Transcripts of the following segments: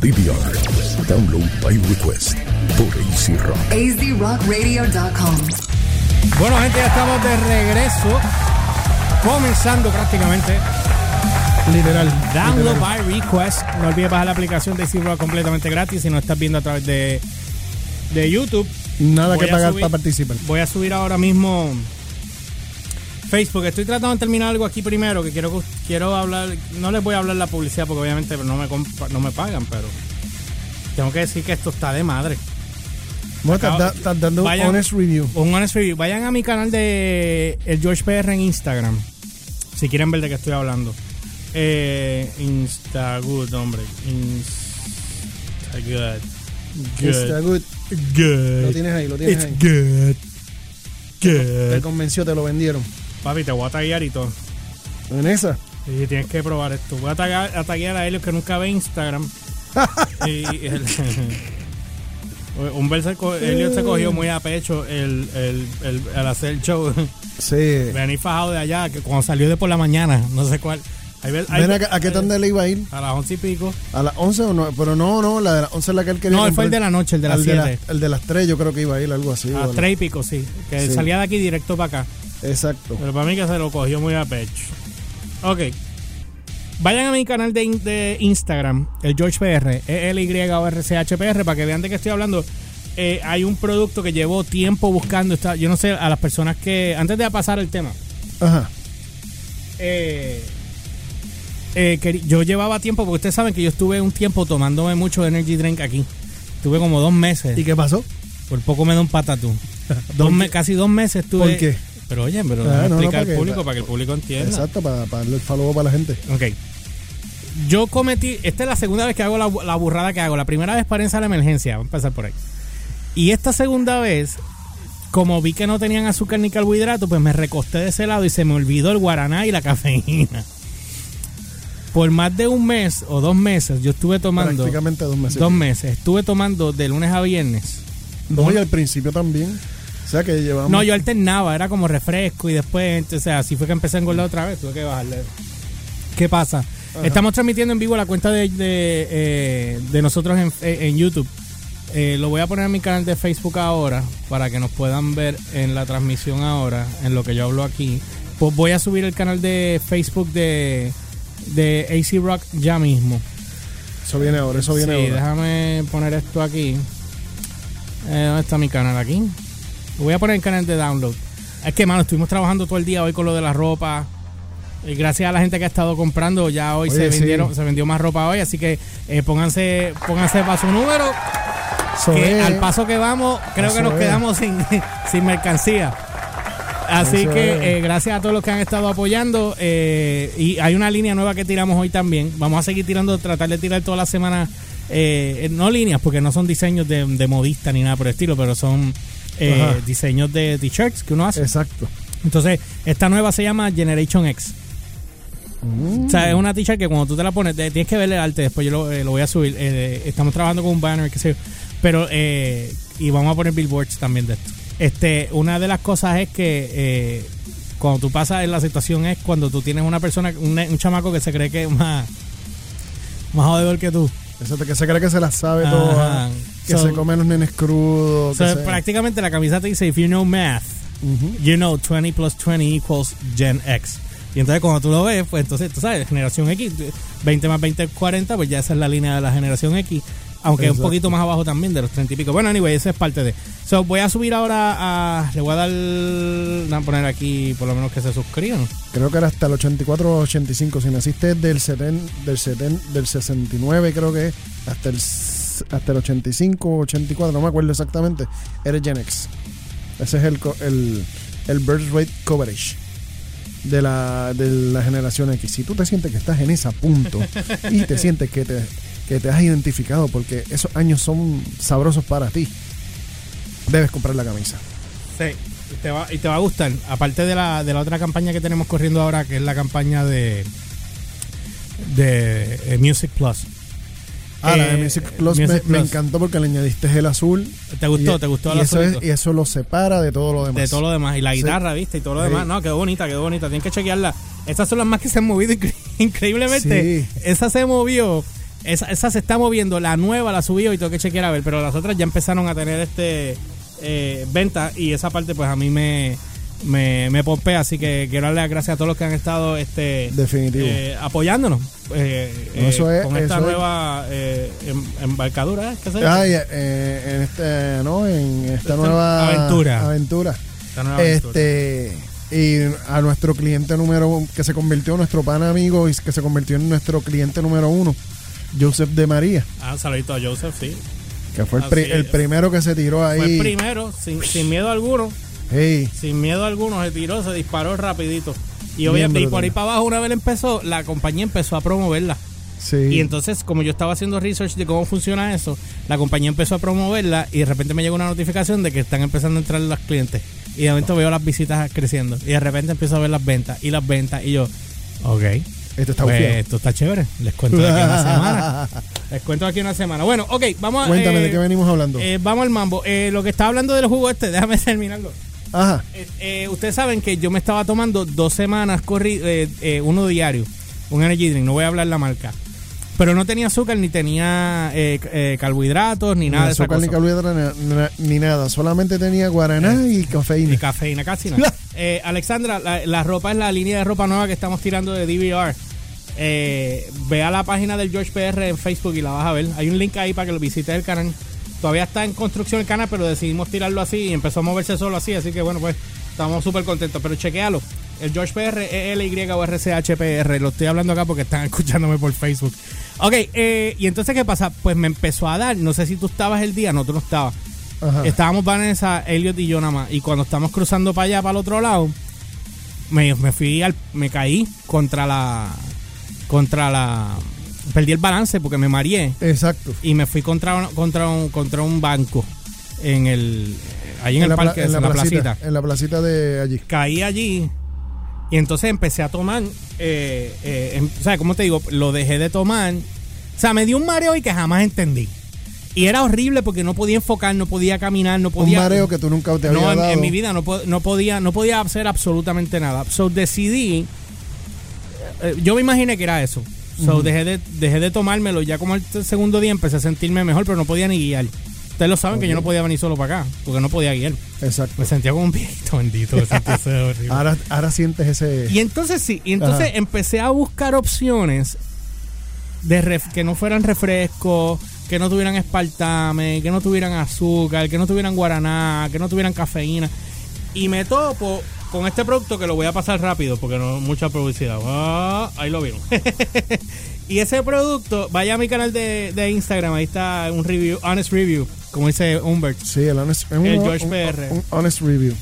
DVR. Download by request por AC Rock. azrockradio.com. Bueno, gente, ya estamos de regreso. Comenzando prácticamente. Literal. Download literal. by request. No olvides bajar la aplicación de AC Rock completamente gratis si no estás viendo a través de, de YouTube. Nada Voy que pagar subir- para participar. Voy a subir ahora mismo Facebook. Estoy tratando de terminar algo aquí primero que quiero quiero hablar. No les voy a hablar la publicidad porque obviamente no me no me pagan, pero tengo que decir que esto está de madre. Bueno, estás, dando un honest review. Un honest review. Vayan a mi canal de el George PR en Instagram. Si quieren ver de qué estoy hablando. Eh, Instagood, hombre. Instagood. Good. Está good. Lo tienes ahí, lo tienes It's ahí. good. Te Good. convenció, te lo vendieron. Papi, te voy a taguear y todo. En esa. Y tienes que probar esto. Voy a taguear a, taguear a Helios que nunca ve Instagram. y el, un co- Helios se cogió muy a pecho el, el, el, al hacer el show. Sí. Vení fajado de allá, que cuando salió de por la mañana, no sé cuál. Ven acá, ¿A qué tanda le iba a ir? A las once y pico. ¿A las 11 o no? Pero no, no, la de las 11 es la que él quería. No, él fue el de la noche, el de las de, siete. el de las 3 yo creo que iba a ir, algo así. A las tres y pico, sí. Que Sí. salía de aquí directo para acá. Exacto. Pero para mí que se lo cogió muy a pecho. Ok. Vayan a mi canal de, de Instagram, el George PR, E L Y O R C H P R, para que vean de qué estoy hablando. Eh, hay un producto que llevo tiempo buscando. Está, yo no sé, a las personas que. Antes de pasar el tema, Ajá. eh, eh, yo llevaba tiempo, porque ustedes saben que yo estuve un tiempo tomándome mucho energy drink aquí. Estuve como dos meses. ¿Y qué pasó? Por poco me da un patatú. Dos me- casi dos meses estuve. ¿Por qué? Pero oye, pero déjame no, no, explicar para al público para- para que el público entienda. Exacto, para, para darle el follow para la gente. Ok. Yo cometí. Esta es la segunda vez que hago la, la burrada que hago. La primera vez para a la emergencia. Vamos a empezar por ahí. Y esta segunda vez, como vi que no tenían azúcar ni carbohidratos, pues me recosté de ese lado y se me olvidó el guaraná y la cafeína. Por más de un mes o dos meses, yo estuve tomando. Prácticamente dos meses. Dos meses. Estuve tomando de lunes a viernes. No, y al principio también. O sea que llevamos. No, yo alternaba, era como refresco y después, entonces así fue que empecé a engordar otra vez, tuve que bajarle. ¿Qué pasa? Estamos transmitiendo en vivo la cuenta de, de, eh, de nosotros en, eh, en YouTube. Eh, lo voy a poner en mi canal de Facebook ahora para que nos puedan ver en la transmisión ahora, en lo que yo hablo aquí. Pues voy a subir el canal de Facebook de, de AC Rock ya mismo. Eso viene ahora, eso viene Sí, ahora. déjame poner esto aquí. Eh, ¿Dónde está mi canal? Aquí. Lo voy a poner en el canal de download. Es que, mano, estuvimos trabajando todo el día hoy con lo de la ropa. Y gracias a la gente que ha estado comprando, ya hoy Oye, se sí. vendieron, se vendió más ropa hoy. Así que eh, pónganse, pónganse para su número. Que es. al paso que vamos, creo que nos es. quedamos sin, sin mercancía. Así Eso que eh, gracias a todos los que han estado apoyando. eh, y hay una línea nueva que tiramos hoy también. Vamos a seguir tirando, tratar de tirar toda la semana. no líneas, porque no son diseños de, de modista ni nada por el estilo, pero son eh, diseños de t-shirts que uno hace. Exacto. Entonces, esta nueva se llama Generation X. O sea, es una t-shirt que cuando tú te la pones, tienes que ver el arte, después yo lo, eh, lo voy a subir. Eh, estamos trabajando con un banner, qué sé yo. Pero, eh, y vamos a poner billboards también de esto. Este, una de las cosas es que cuando tú pasas en la situación es cuando tú tienes una persona, un, un chamaco que se cree que es más, más jodedor que tú. De que se cree que se las sabe todas. Que So- se comen los nenes crudos. O sea, que se- prácticamente la camisa te dice, if you know math, you know 20 plus 20 equals Gen X. Y entonces cuando tú lo ves, pues entonces tú sabes, generación X, 20 más 20 es 40, pues ya esa es la línea de la generación X. Aunque un Exacto. poquito más abajo también, de los 30 y pico. Bueno, anyway, esa es parte de. So, voy a subir ahora a. Le voy a dar. Voy a poner aquí, por lo menos que se suscriban. Creo que era hasta el 84 o 85. Si naciste del, 70, del, 70, del 69, creo que hasta el, hasta el 85 o 84, no me acuerdo exactamente. Eres Gen X. Ese es el, el, el birth rate coverage de la, de la generación X. Si tú te sientes que estás en ese punto y te sientes que te, que te has identificado porque esos años son sabrosos para ti, debes comprar la camisa. Sí. Y te va, y te va a gustar. Aparte de la, de la otra campaña que tenemos corriendo ahora, que es la campaña de. de Music Plus. Ah, la de Eh, Music Plus, Music me, encantó porque le añadiste el azul. ¿Te gustó? Y- ¿Te gustó y el eso, es- azulito? y eso lo separa de todo lo demás. De todo lo demás. Y la Sí. guitarra, ¿viste? Y todo lo Sí. demás. No, quedó bonita, quedó bonita. Tienen que chequearla. Estas son las más que se han movido incre- increíblemente. Sí. Esa se movió Esa, esa se está moviendo, la nueva la subió y tengo que chequear a ver, pero las otras ya empezaron a tener este eh, venta y esa parte pues a mí me, me, me pompea, así que quiero darle las gracias a todos los que han estado este Definitivo. eh, apoyándonos eh, No, eso eh, es- con esta eso es- nueva eh, em- embarcadura. ¿Qué se dice? Ay, en este, ¿no? En esta Esta nueva aventura. aventura. Esta nueva aventura. Este, y a nuestro cliente número que se convirtió, nuestro pana amigo y que se convirtió en nuestro cliente número uno, Joseph de María, Ah, saludito a Joseph, sí. que fue el, pri- el primero que se tiró Fue el ahí. primero, sin, sin miedo alguno. Hey, Sin miedo alguno, se tiró, se disparó rapidito. Y, obviamente, y por ahí para abajo, una vez empezó, la compañía empezó a promoverla. sí. Y entonces, como yo estaba haciendo research de cómo funciona eso, la compañía empezó a promoverla y de repente me llegó una notificación de que están empezando a entrar los clientes. Y de momento veo las visitas creciendo. Y de repente empiezo a ver las ventas y las ventas. Y yo, ok. Esto está Pues, esto está chévere. Les cuento de aquí una semana. Les cuento de aquí una semana. Bueno, ok, vamos a. Cuéntame eh, de qué venimos hablando. eh, vamos al mambo. Eh, lo que estaba hablando del jugo este, déjame terminarlo. Ajá. Eh, eh, ustedes saben que yo me estaba tomando dos semanas corri eh, eh, uno diario, un energy drink, no voy a hablar la marca. Pero no tenía azúcar, ni tenía eh, eh, carbohidratos, ni nada ni de azúcar, ni carbohidratos, ni, ni nada. Solamente tenía guaraná y cafeína. Ni cafeína, casi nada. Eh, Alexandra, la, la ropa es la línea de ropa nueva que estamos tirando de DVR. Eh, ve a la página del George PR en Facebook y la vas a ver. Hay un link ahí para que lo visites el canal. Todavía está en construcción el canal, pero decidimos tirarlo así y empezó a moverse solo así. Así que bueno, pues estamos súper contentos. Pero chequealo. El George PR, E-L-Y o R-C-H-P-R. Lo estoy hablando acá porque están escuchándome por Facebook. Ok, eh, y entonces, ¿qué pasa? Pues me empezó a dar. No sé si tú estabas el día, no, tú no estabas. Ajá. Estábamos Vanessa, Elliot y yo nada más. Y cuando estamos cruzando para allá, para el otro lado, me, me fui al, me caí contra la, contra la, perdí el balance porque me mareé Exacto. y me fui contra un, contra un, contra un banco en el, ahí en, el parque, en la, placita, placita. En la placita de allí. Caí allí y entonces empecé a tomar, eh, eh, em- o sea, ¿cómo te digo? Lo dejé de tomar. O sea, me dio un mareo y que jamás entendí. Y era horrible porque no podía enfocar, no podía caminar, no Un podía... mareo que tú nunca te había No, en, dado. en mi vida no, no podía no podía hacer absolutamente nada. So decidí, eh, yo me imaginé que era eso. So dejé, de, dejé de tomármelo. Ya como el segundo día empecé a sentirme mejor, pero no podía ni guiar. Ustedes lo saben que yo no podía venir solo para acá, porque no podía guiar. Exacto. Me sentía como un viejito bendito. me sentía horrible. Ahora, ahora sientes ese. Y entonces sí, y entonces Ajá. empecé a buscar opciones de ref- que no fueran refrescos, que no tuvieran espartame, que no tuvieran azúcar, que no tuvieran guaraná, que no tuvieran cafeína. Y me topo con este producto que lo voy a pasar rápido porque no mucha publicidad. Ah, ahí lo vieron. y ese producto, vaya a mi canal de, de Instagram, ahí está un review, honest review, como dice Humbert. Sí, el honest, un- El George un- PR. un honest review.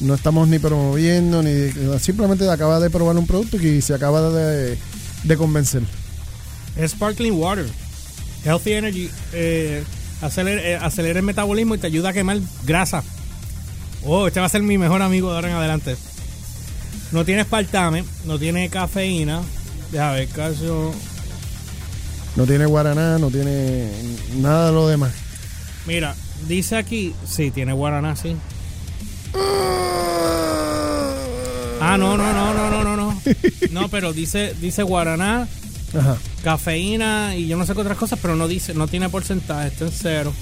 No estamos ni promoviendo, ni simplemente acaba de probar un producto y se acaba de, de convencer. Es sparkling water. Healthy energy. Eh, acelera, eh, acelera el metabolismo y te ayuda a quemar grasa. Oh, este va a ser mi mejor amigo de ahora en adelante. No tiene espartame, no tiene cafeína. Deja ver, caso. No tiene guaraná, no tiene nada de lo demás. Mira, dice aquí. Sí, tiene guaraná, sí. Ah, no, no, no, no, no, no, no. No, pero dice, dice guaraná, Ajá. cafeína y yo no sé qué otras cosas, pero no dice, no tiene porcentaje, está en cero.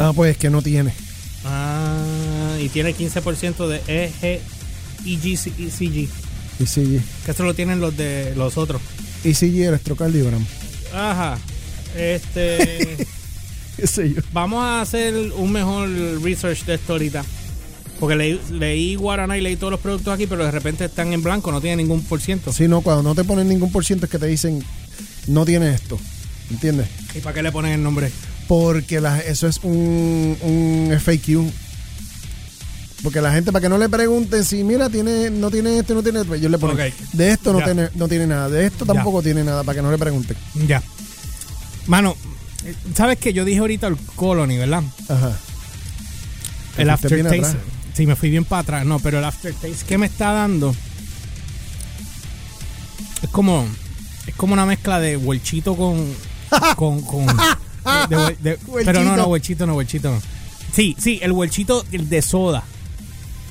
Ah, pues es que no tiene. Y tiene 15% de EG, EG, ECG. Que esto lo tienen los de los otros. ECG electrocardiogram. Ajá. Este. ¿Qué sé yo? vamos a hacer un mejor research de esto ahorita. Porque leí, leí Guaraná y leí todos los productos aquí, pero de repente están en blanco, no tienen ningún por ciento. Si no, cuando no te ponen ningún por ciento es que te dicen no tiene esto. ¿Entiendes? ¿Y para qué le ponen el nombre? Porque la- eso es un, un FAQ. Porque la gente, para que no le pregunten si, mira, tiene, no tiene esto, no tiene esto, yo le pongo, Ok. de esto no Ya. tiene, no tiene nada, de esto Ya. tampoco tiene nada, para que no le pregunten. Ya. Mano, eh, ¿sabes que Yo dije ahorita el Colony, ¿verdad? Ajá. El aftertaste. Sí, me fui bien para atrás. No, pero el aftertaste que me está dando es como es como una mezcla de huelchito con con con de- de- de- pero no, no, huelchito no, huelchito no. Sí, sí, el huelchito el de soda.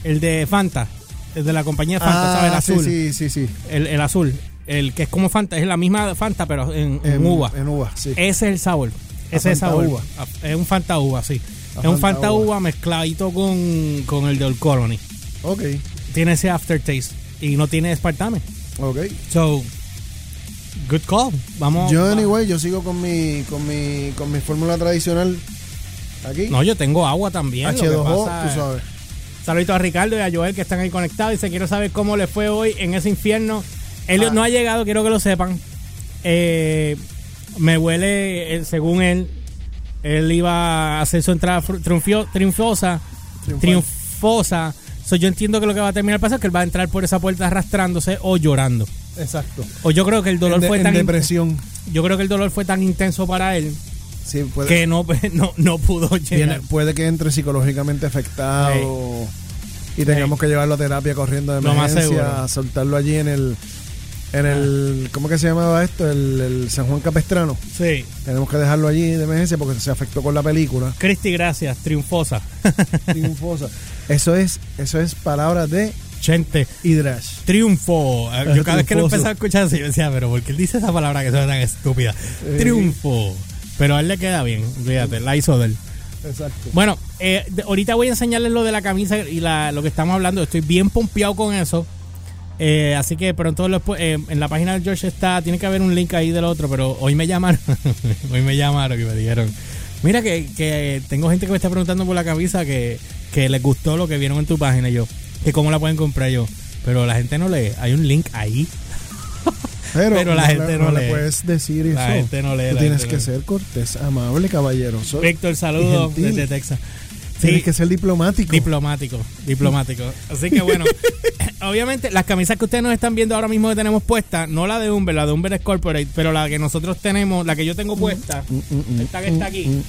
El de Fanta, el de la compañía Fanta, ¿sabes? El Ah, sí, azul. sí, sí, sí. El, el azul. el que es como Fanta, es la misma Fanta, pero en, en En uva. En uva, sí. Ese es el sabor. Ese es sabor. uva. Es un Fanta uva, sí. A es un Fanta Fanta uva. uva mezcladito con, con el de Old Colony. Ok, Tiene ese aftertaste y no tiene espartame. ok. So, good call. Vamos. Yo, anyway, yo sigo con mi, con mi, con mi fórmula tradicional aquí. No, yo tengo agua también. lo que H2O, pasa tú es- sabes. Saludito a Ricardo y a Joel que están ahí conectados. Dice, quiero saber cómo le fue hoy en ese infierno. Elliot Ah. no ha llegado, quiero que lo sepan. Eh, me huele, eh, según él, él iba a hacer su entrada triunfio- triunfosa. Triunfal. Triunfosa. So, yo entiendo que lo que va a terminar pasando es que él va a entrar por esa puerta arrastrándose o llorando. Exacto. O yo creo que el dolor En de- fue en tan depresión. yo creo que el dolor fue tan intenso para él Sí, puede, que no, no, no pudo viene- llegar. puede que entre psicológicamente afectado y tengamos que llevarlo a terapia corriendo de emergencia, soltarlo allí en el en el ¿cómo que se llamaba esto? El, el San Juan Capestrano. Sí. Tenemos que dejarlo allí de emergencia porque se afectó con la película. Cristi, gracias. Triunfosa. Triunfosa. Eso es eso es palabras de Gente. Hidrash. Triunfo. Yo cada vez que lo empezaba a escuchar así, yo decía, pero ¿por qué él dice esa palabra que suena tan estúpida? Eh. Triunfo. Pero a él le queda bien, fíjate, la hizo de él. Exacto. Bueno, eh, ahorita voy a enseñarles lo de la camisa y la, lo que estamos hablando. Estoy bien pompeado con eso. Eh, así que pronto lo pu- eh, en la página de George está, tiene que haber un link ahí del otro, pero hoy me llamaron, hoy me llamaron y me dijeron, mira que, que tengo gente que me está preguntando por la camisa que, que les gustó lo que vieron en tu página y yo, que cómo la pueden comprar yo, pero la gente no lee, hay un link ahí, Pero, Pero la no gente le, no le puedes decir eso. La gente no lee, Tú tienes que no ser cortés, amable, caballeroso. Víctor, saludos desde Texas. Tienes Sí, que ser diplomático. Diplomático, diplomático. Así que bueno, obviamente las camisas que ustedes nos están viendo ahora mismo que tenemos puesta, no la de Umber, la de Umber es Corporate, pero la que nosotros tenemos, la que yo tengo puesta, Mm, esta que está aquí,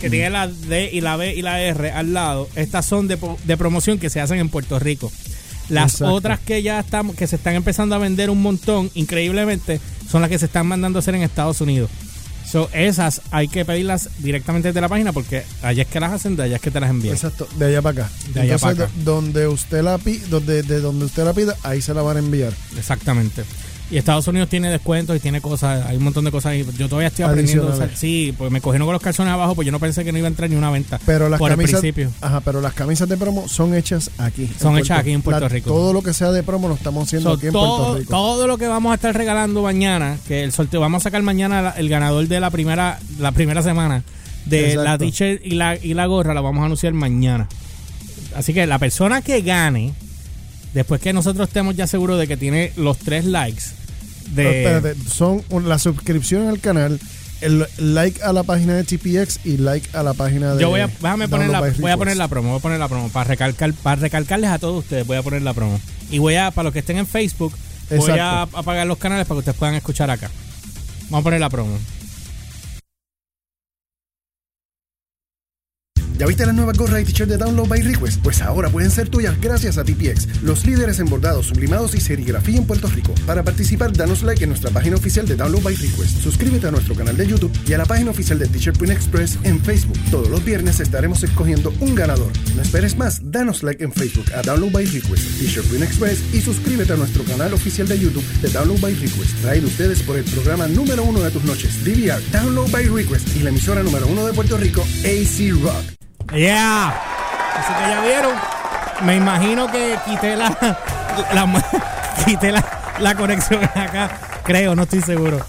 que tiene la D y la B y la R al lado, estas son de promoción que se hacen en Puerto Rico. Las Exacto. otras que ya estamos, que se están empezando a vender un montón, increíblemente, son las que se están mandando a hacer en Estados Unidos. So, esas hay que pedirlas directamente de la página porque allá es que las hacen, de allá es que te las envían. Exacto, de allá para acá. De allá Entonces, para acá. de- donde usted la pi- donde, de donde usted la pida, ahí se la van a enviar. Exactamente. Y Estados Unidos tiene descuentos y tiene cosas, hay un montón de cosas ahí. Yo todavía estoy aprendiendo. sí, pues me cogieron con los calzones abajo, pues yo no pensé que no iba a entrar ni una venta. Pero las por camisas, el principio. ajá, pero las camisas de promo son hechas aquí. Son Puerto- hechas aquí en Puerto la- Rico. Todo lo que sea de promo lo estamos haciendo So, aquí en todo, Puerto Rico. todo lo que vamos a estar regalando mañana, que el sorteo, vamos a sacar mañana la- el ganador de la primera, la primera semana de Exacto. la t-shirt y la, y la gorra, la vamos a anunciar mañana. Así que la persona que gane, después que nosotros estemos ya seguros de que tiene los tres likes de... No, espérate, son la suscripción al canal, el like a la página de TPX y like a la página de Yo voy a, déjame poner la, voy a poner la promo, voy a poner la promo para recalcar, para recalcarles a todos ustedes, voy a poner la promo. Y voy a, para los que estén en Facebook, voy a apagar los canales para que ustedes puedan escuchar acá. Vamos a poner la promo. ¿Ya viste las nuevas gorras y t-shirts de Download by Request? Pues ahora pueden ser tuyas gracias a TPX, los líderes en bordados, sublimados y serigrafía en Puerto Rico. Para participar, danos like en nuestra página oficial de Download by Request. Suscríbete a nuestro canal de YouTube y a la página oficial de T-Shirt Print Express en Facebook. Todos los viernes estaremos escogiendo un ganador. No esperes más, danos like en Facebook a Download by Request, T-Shirt Print Express y suscríbete a nuestro canal oficial de YouTube de Download by Request. Traído ustedes por el programa número uno de tus noches, DVR, Download by Request y la emisora número uno de Puerto Rico, AC Rock. Yeah. Así que ya vieron. Me imagino que quité la, la- quité la, la conexión acá. Creo, no estoy seguro.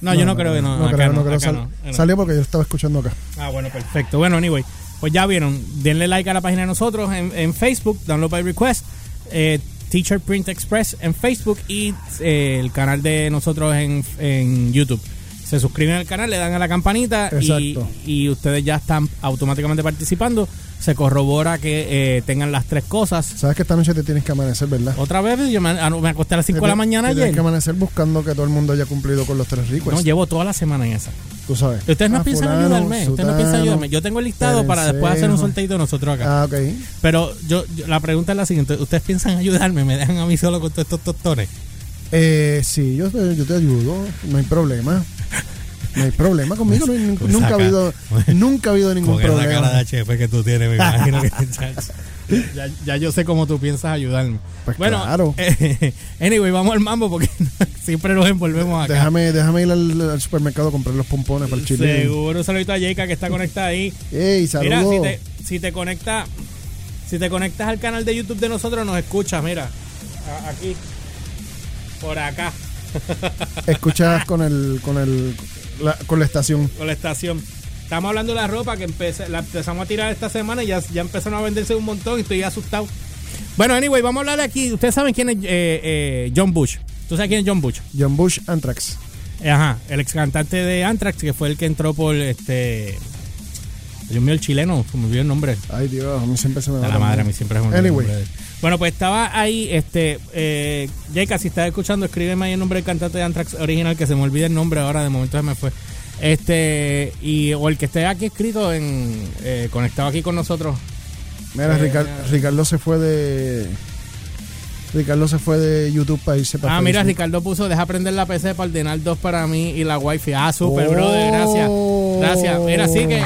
No, yo no, creo que no. No acá creo, no, acá Sal-. Salió porque yo estaba escuchando acá. Ah, bueno, perfecto. Bueno, anyway, pues ya vieron. Denle like a la página de nosotros en, en Facebook, Download by Request, eh, Teacher Print Express en Facebook y eh, el canal de nosotros en, en YouTube. Se suscriben al canal, le dan a la campanita y, y ustedes ya están automáticamente participando. Se corrobora que eh, tengan las tres cosas. Sabes que esta noche te tienes que amanecer, ¿verdad? Otra vez, yo me, ah, me acosté a las 5 de la mañana te Tienes ayer. que amanecer buscando que todo el mundo haya cumplido con los tres ricos. No, llevo toda la semana en esa. Tú sabes. Ustedes no Ah, piensan fulano, ayudarme. Ustedes no piensan ayudarme. Yo tengo el listado para después hacer un sorteito nosotros acá. Ah, ok. Pero yo, yo- la pregunta es la siguiente: ¿Ustedes piensan ayudarme? ¿Me dejan a mí solo con todos estos tostones? Eh, sí, yo yo te ayudo. No hay problema. No hay problema conmigo. no hay- Con nunca, ha habido, nunca ha habido ningún Con la cara problema. de HF que tú tienes, me imagino que. ya, ya yo sé cómo tú piensas ayudarme. Pues bueno, claro. anyway, vamos al mambo porque siempre nos envolvemos acá. Déjame, déjame ir al, al supermercado a comprar los pompones para el chile. Seguro, un saludito a Jayka que está conectada ahí. Ey, Mira, saludos. si te, si te conectas si te conectas al canal de YouTube de nosotros, nos escuchas, mira. Aquí. Por acá. Escuchas con el, con el, la, con la estación. con la estación. Estamos hablando de la ropa que empecé, la empezamos a tirar esta semana y ya, ya empezaron a venderse un montón y estoy asustado. Bueno, anyway, vamos a hablar aquí. Ustedes saben quién es eh, eh, John Bush. ¿Tú sabes quién es John Bush? John Bush Anthrax. Ajá, el ex cantante de Anthrax, que fue el que entró por este. Dios mío, el chileno, se me olvidó el nombre. Ay, Dios, a mí siempre se me A va la madre, a mí siempre es un Anyway. Bueno, pues estaba ahí, este, eh, Jayka, si estás escuchando, escríbeme ahí el nombre del cantante de Anthrax original, que se me olvida el nombre ahora, de momento se me fue. Este, y, o el que esté aquí escrito en, eh, conectado aquí con nosotros. Mira, Eh, ya. Ricardo se fue de. Ricardo se fue de YouTube para irse para Ah, mira. Ricardo puso, deja prender la PC para ordenar dos para mí y la wifi. Ah, super, Oh. brother, gracias. Gracias. Mira, así que...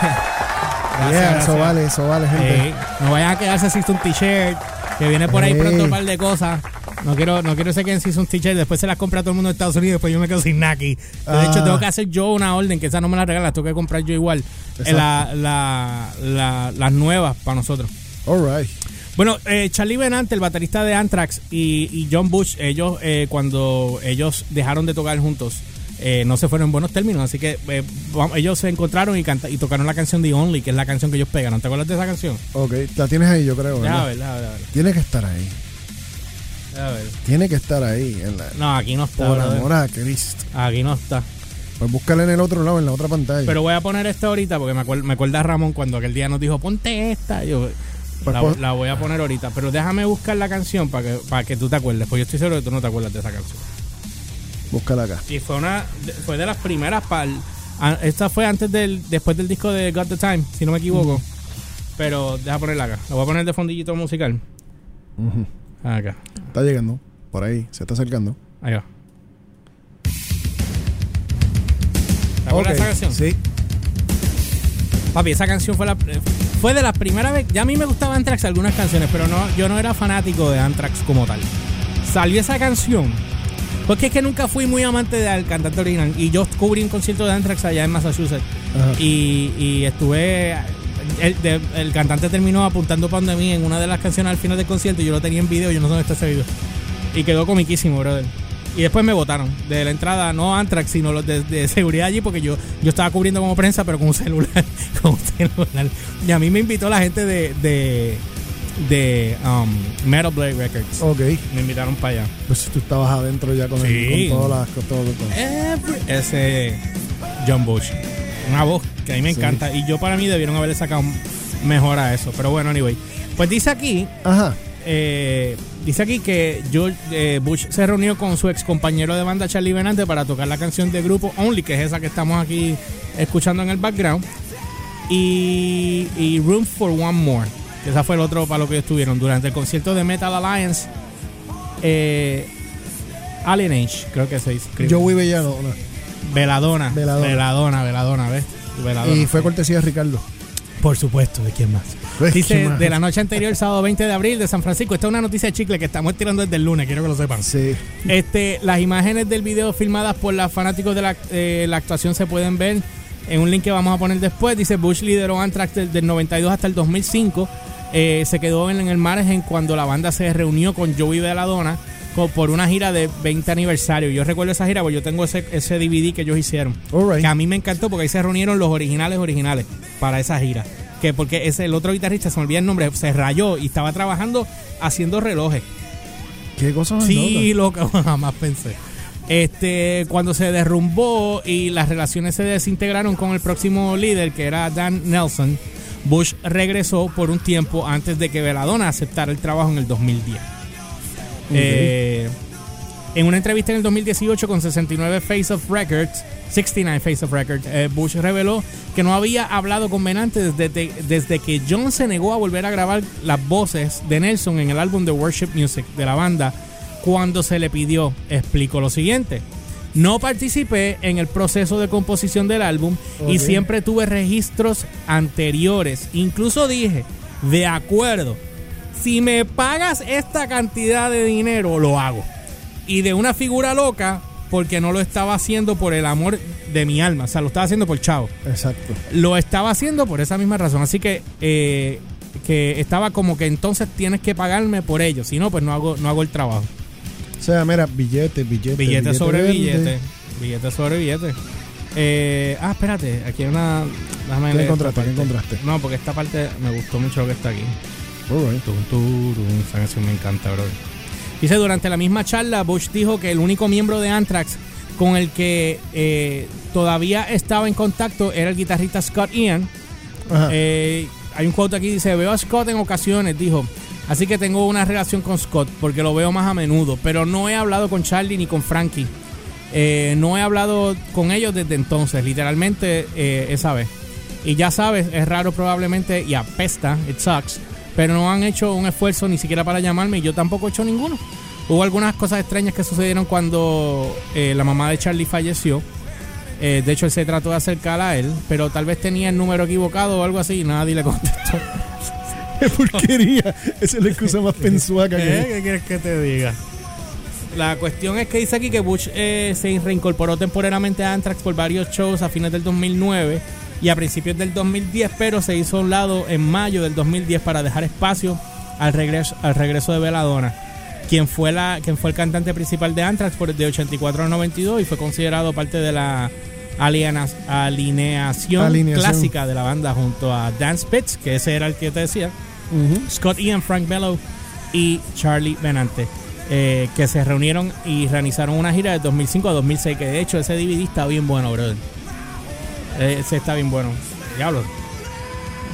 Yeah, Gracias, eso vale, eso vale, gente. No vayan a quedarse sin un t-shirt. Que viene por ahí Ey. pronto un par de cosas. No quiero, no quiero ser que sin un t-shirt. Después se las compra todo el mundo de Estados Unidos. Después yo me quedo sin aquí. De hecho, Ah. tengo que hacer yo una orden. Que esa no me la regalas. Tengo que comprar yo igual. Eh, Exacto. la- la- la- las nuevas para nosotros. All right. Bueno, eh, Charlie Benante, el baterista de Anthrax, y, y John Bush, ellos, eh, cuando ellos dejaron de tocar juntos, eh, no se fueron en buenos términos. Así que eh, ellos se encontraron y, canta- y tocaron la canción The Only, que es la canción que ellos pegaron. ¿Te acuerdas de esa canción? Ok, la tienes ahí, yo creo. ¿verdad? ver, ver. Tiene que estar ahí. Ver. Tiene que estar ahí. En la, No, aquí no está. por amor a Cristo. Aquí no está. Pues búscala en el otro lado, en la otra pantalla. Pero voy a poner esta ahorita porque me, acuer- me acuerda Ramón cuando aquel día nos dijo, ponte esta. Yo, Pues la voy a poner ahorita. Pero déjame buscar la canción para que, para que tú te acuerdes. Porque yo estoy seguro que tú no te acuerdas de esa canción. Búscala acá. Y fue una fue de las primeras pal a- esta fue antes del después del disco de Got the Time, si no me equivoco. Pero deja ponerla acá. La voy a poner de fondillito musical. Ujú. Acá. Está llegando. Por ahí. Se está acercando. Ahí va. ¿Te acuerdas de esa canción? Sí. Papi, esa canción fue la fue de las primeras veces. Ya a mí me gustaba Anthrax algunas canciones, pero no, yo no era fanático de Anthrax como tal. Salió esa canción. Porque es que nunca fui muy amante del cantante original. Y yo cubrí un concierto de Anthrax allá en Massachusetts. Y, y estuve. El, de- el cantante terminó apuntando para donde mí en una de las canciones al final del concierto. Y yo lo tenía en video, yo no sé dónde está ese video. Y quedó comiquísimo, brother. Y después me votaron de la entrada, no Anthrax, sino los de, de seguridad allí, porque yo, yo estaba cubriendo como prensa, pero con un celular. con un celular. Y a mí me invitó la gente de, de, de um, Metal Blade Records. Ok. Me invitaron para allá. Pues tú estabas adentro ya con, el- Sí. con todas las. Con todo, con- Every- ese John Bush. Una voz que a mí me Sí. encanta. Y yo para mí debieron haberle sacado mejor a eso. Pero bueno, anyway. Pues dice aquí, Ajá. eh, dice aquí que George, eh, Bush se reunió con su ex compañero de banda Charlie Benante para tocar la canción de grupo Only, que es esa que estamos aquí escuchando en el background. Y, y Room for One More. Que Esa fue el otro para lo que estuvieron durante el concierto de Metal Alliance. Eh, Alien Age, creo que se dice. Joey Bellano. no. Veladona. Veladona. Veladona, Veladona, ¿ves? Veladona. Y fue cortesía de Ricardo. Por supuesto, ¿de quién más? Pues, Dice, de la noche anterior, sábado 20 de abril, de San Francisco. Esta es una noticia de chicle que estamos tirando desde el lunes, quiero que lo sepan. Sí. Este, las imágenes del video filmadas por los fanáticos de la, eh, la actuación se pueden ver en un link que vamos a poner después. Dice, Bush lideró Anthrax del, del 92 hasta el 2005. Eh, se quedó en, en el margen cuando la banda se reunió con Joey Veladona co- por una gira de 20 aniversario. Yo recuerdo esa gira porque yo tengo ese, ese DVD que ellos hicieron. Right. Que a mí me encantó porque ahí se reunieron los originales originales para esa gira. Que porque ese, el otro guitarrista, se me olvida el nombre, se rayó y estaba trabajando haciendo relojes. ¿Qué cosa Sí, loco, jamás pensé. Este, cuando se derrumbó y las relaciones se desintegraron con el próximo líder, que era Dan Nelson, Bush regresó por un tiempo antes de que Veladona aceptara el trabajo en el 2010. Eh, en una entrevista en el 2018 con 69 Face of Records, 69 Face of Records, eh, Bush reveló que no había hablado con Benante desde, desde que John se negó a volver a grabar las voces de Nelson en el álbum de Worship Music de la banda cuando se le pidió. Explicó lo siguiente. No participé en el proceso de composición del álbum y siempre tuve registros anteriores. Incluso dije, de acuerdo, si me pagas esta cantidad de dinero, lo hago. Y de una figura loca, porque no lo estaba haciendo por el amor de mi alma, o sea, lo estaba haciendo por chavo. Exacto. Lo estaba haciendo por esa misma razón, así que eh, que estaba como que entonces tienes que pagarme por ello, si no, pues no hago, no hago el trabajo. O sea, mira, billete, billete. Billete, sobre verde. billete. Billete sobre billete. Eh, ah, espérate, aquí hay una. Déjame ¿Qué encontraste? ¿Qué encontraste? No, porque esta parte me gustó mucho lo que está aquí. Right. Tum, turum, esa canción me encanta, bro. Dice, durante la misma charla, Bush dijo que el único miembro de Anthrax con el que eh, todavía estaba en contacto era el guitarrista Scott Ian. Eh, hay un quote aquí, dice, veo a Scott en ocasiones, dijo. Así que tengo una relación con Scott porque lo veo más a menudo, pero no he hablado con Charlie ni con Frankie. Eh, no he hablado con ellos desde entonces, literalmente eh, esa vez. Y ya sabes, es raro probablemente y apesta, it sucks, pero no han hecho un esfuerzo ni siquiera para llamarme y yo tampoco he hecho ninguno. Hubo algunas cosas extrañas que sucedieron cuando eh, la mamá de Charlie falleció. Eh, de hecho, él se trató de acercar a él, pero tal vez tenía el número equivocado o algo así y nadie le contestó. Qué porquería. Esa es la excusa más pensuaca que ¿Qué? ¿Qué quieres que te diga? La cuestión es que dice aquí que Bush eh, se reincorporó temporalmente a Anthrax por varios shows a fines del 2009 y a principios del 2010, pero se hizo a un lado en mayo del 2010 para dejar espacio al regreso, al regreso de Belladonna, quien fue, la, quien fue el cantante principal de Anthrax por de 84 a 92 y fue considerado parte de la aliena- alineación, Alineación. clásica de la banda junto a Dan Spitz, que ese era el que te decía. Scott Ian, Frank Bellow y Charlie Benante, eh, que se reunieron y realizaron una gira de 2005 a 2006, que de hecho ese DVD está bien bueno, brother. Eh, Ese está bien bueno. Diablo.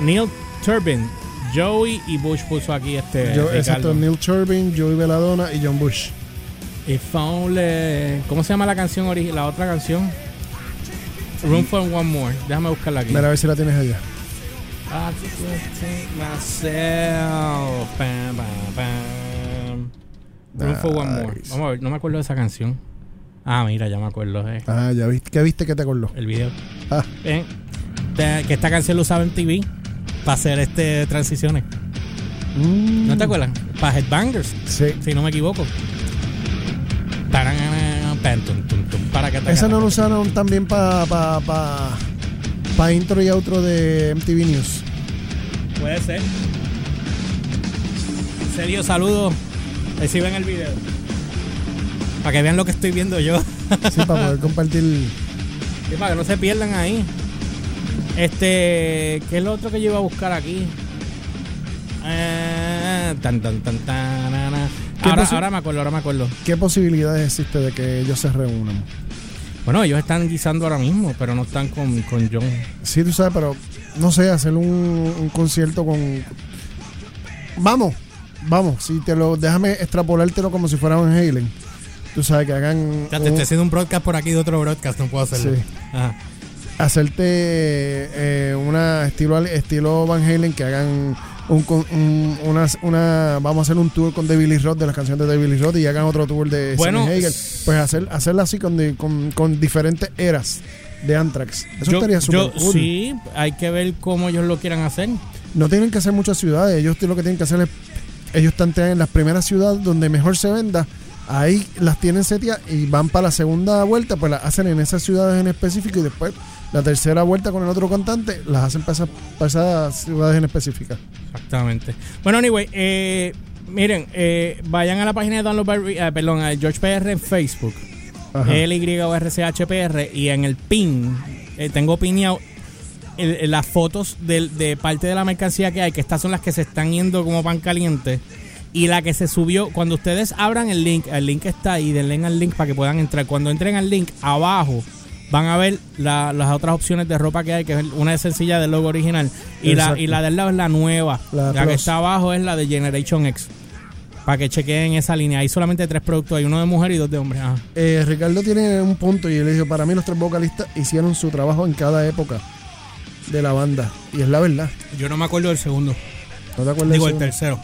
Neil Turbin, Joey y Bush puso aquí este. Yo, exacto, Neil Turbin, Joey Belladonna y John Bush. If only- ¿Cómo se llama la canción la otra canción? Room for One More. Déjame buscarla aquí. Mira a ver si la tienes allá. I just take myself. Room for one more. Vamos a ver, no me acuerdo de esa canción. Ah, mira, ya me acuerdo. eh, Ah, ya viste. ¿Qué viste que te acordó? el video. Ah. Te- que esta canción lo usaba en TV para hacer este transiciones. mm, ¿No te acuerdas? Para Headbangers, Sí. si no me equivoco. Para que te Esa no lo usaron también para pa, pa, pa intro y outro de MTV News. Puede ser. En serio, saludos. Reciben el video. Para que vean lo que estoy viendo yo. Sí, para poder compartir. Y para que no se pierdan ahí. Este, ¿qué es lo otro que yo iba a buscar aquí? Eh, tan, tan, tan, tan, na, na. ¿Qué Ahora, ahora me acuerdo, ahora me acuerdo. ¿Qué posibilidades existe de que ellos se reúnan? Bueno, ellos están guisando ahora mismo, pero no están con, con John. Sí, tú sabes, pero no sé, hacer un, un concierto con. Vamos, vamos, si te lo. Déjame extrapolártelo como si fuera Van Halen. Tú sabes que hagan. Ya te un- estoy haciendo un broadcast por aquí de otro broadcast, no puedo hacerlo. Sí. Ajá. hacerte eh, una estilo estilo Van Halen que hagan un, un- una, una vamos a hacer un tour con David Lee Roth de las canciones de David Lee Roth y hagan otro tour de Bueno, Sammy pues hacer hacerla así con, con, con diferentes eras de Anthrax. Eso Yo- estaría súper cool Sí, hay que ver cómo ellos lo quieran hacer. no tienen que hacer muchas ciudades ellos lo que tienen que hacer es ellos tantean en las primeras ciudades donde mejor se venda ahí las tienen seteadas y van para la segunda vuelta pues las hacen en esas ciudades en específico y después la tercera vuelta con el otro cantante las hacen para esas, para esas ciudades en específica Exactamente. Bueno, anyway, eh, miren, eh, vayan a la página de Download by, eh, perdón, a George PR en Facebook, Ajá. L-Y o RCHPR, y en el pin, eh, tengo pineado las fotos del- de parte de la mercancía que hay, que estas son las que se están yendo como pan caliente. Y la que se subió, cuando ustedes abran el link, el link está ahí, denle al link para que puedan entrar. Cuando entren al link, abajo van a ver la- las otras opciones de ropa que hay, que es una es sencilla del logo original. Y la, y la del lado es la nueva. La La, que está abajo es la de Generation X. Para que chequeen esa línea. Hay solamente tres productos, hay uno de mujer y dos de hombre. Ajá. Eh, Ricardo tiene un punto y él dijo, para mí los tres vocalistas hicieron su trabajo en cada época de la banda. Y es la verdad. Yo no me acuerdo del segundo. ¿No te acuerdas Digo, el tercero.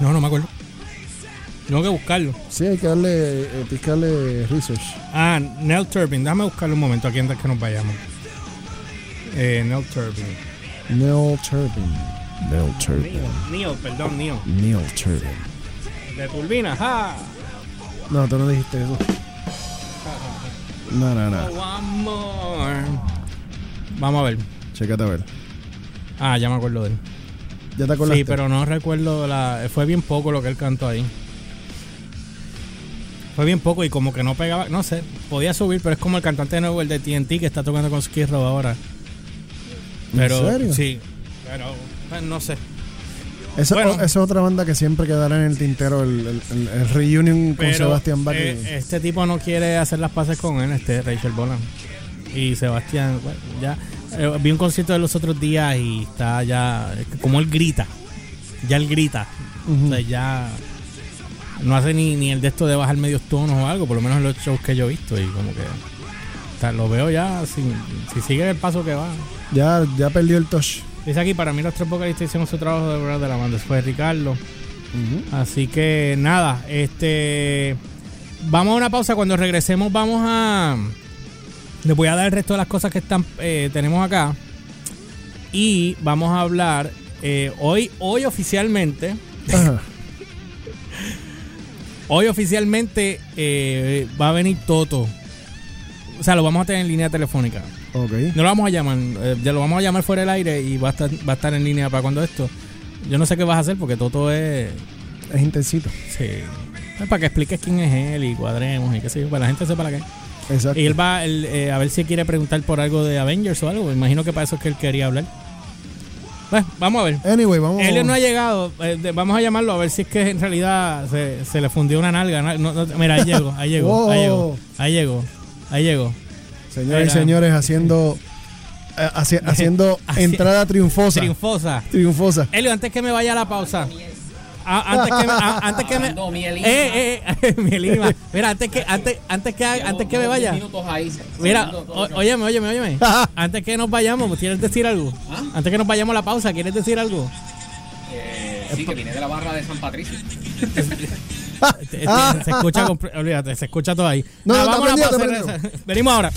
No, no me acuerdo. Tengo que buscarlo. Sí, hay que darle, eh, picarle research. Ah, Nell Turbin. Déjame buscarlo un momento aquí antes que nos vayamos. Eh, Nell Turbin. Neil Turbin. Neil Turbin. Neo, perdón, Neo. Neil Turbin. De turbina, ja. No, tú no dijiste eso. No, no, no. One more. Vamos a ver. Chécate a ver. Ah, ya me acuerdo de él. ¿Ya te acordaste? Sí, pero no recuerdo la. Fue bien poco lo que él cantó ahí. Fue bien poco y como que no pegaba. No sé, podía subir, pero es como el cantante nuevo, el de TNT, que está tocando con Skid Row ahora. Pero, ¿En serio? Sí, pero no sé. Esa, Bueno. es otra banda que siempre quedará en el tintero, el, el- reunion con Sebastián Bach. eh, este tipo no quiere hacer las paces con él, este Rachel Bolan. Y Sebastián, bueno, ya. eh, vi un concierto de los otros días y está ya. Como él grita. Ya él grita. O sea, ya. No hace ni, ni el de esto de bajar medios tonos o algo, por lo menos en los shows que yo he visto. Y como que. o sea, lo veo ya. Si, si sigue el paso que va. ya, ya perdió el touch. Dice aquí, para mí los tres vocalistas hicieron su trabajo de verdad de la banda. Después Ricardo. Así que nada, este. Vamos a una pausa. Cuando regresemos, vamos a. Les voy a dar el resto de las cosas que están eh, tenemos acá. Y vamos a hablar. eh, hoy, hoy oficialmente. Ajá. Hoy oficialmente eh, va a venir Toto. O sea, lo vamos a tener en línea telefónica. Ok. No lo vamos a llamar, eh, ya lo vamos a llamar fuera del aire y va a estar, va a estar en línea para cuando esto. Yo no sé qué vas a hacer porque Toto es. Es intensito. Sí. Es para que expliques quién es él y cuadremos y qué sé yo, para la gente sepa la que. Exacto. Y él va él, eh, a ver si quiere preguntar por algo de Avengers o algo. Me imagino que para eso es que él quería hablar. Bueno, vamos a ver. Anyway, vamos. No ha llegado. eh, de- vamos a llamarlo a ver si es que en realidad se, se le fundió una nalga. No- no- no- mira, ahí llegó, ahí llegó, ahí llegó, ahí llegó, ahí llegó. Señores y Era- señores, haciendo. eh, haci- haciendo Haci- entrada triunfosa. Triunfosa. triunfosa. Elio, antes que me vaya a la pausa. Antes que me, a- antes que me eh, eh, eh, mielima. Mira, antes que antes antes que antes que me vaya. Mira, óyeme, óyeme, óyeme. Antes que nos vayamos, ¿quieres decir algo? Antes que nos vayamos a la pausa, ¿quieres decir algo? Eh, sí, que viene de la barra de San Patricio. Este- este- se escucha, olvídate, se escucha todo ahí. No, no, Venimos ahora.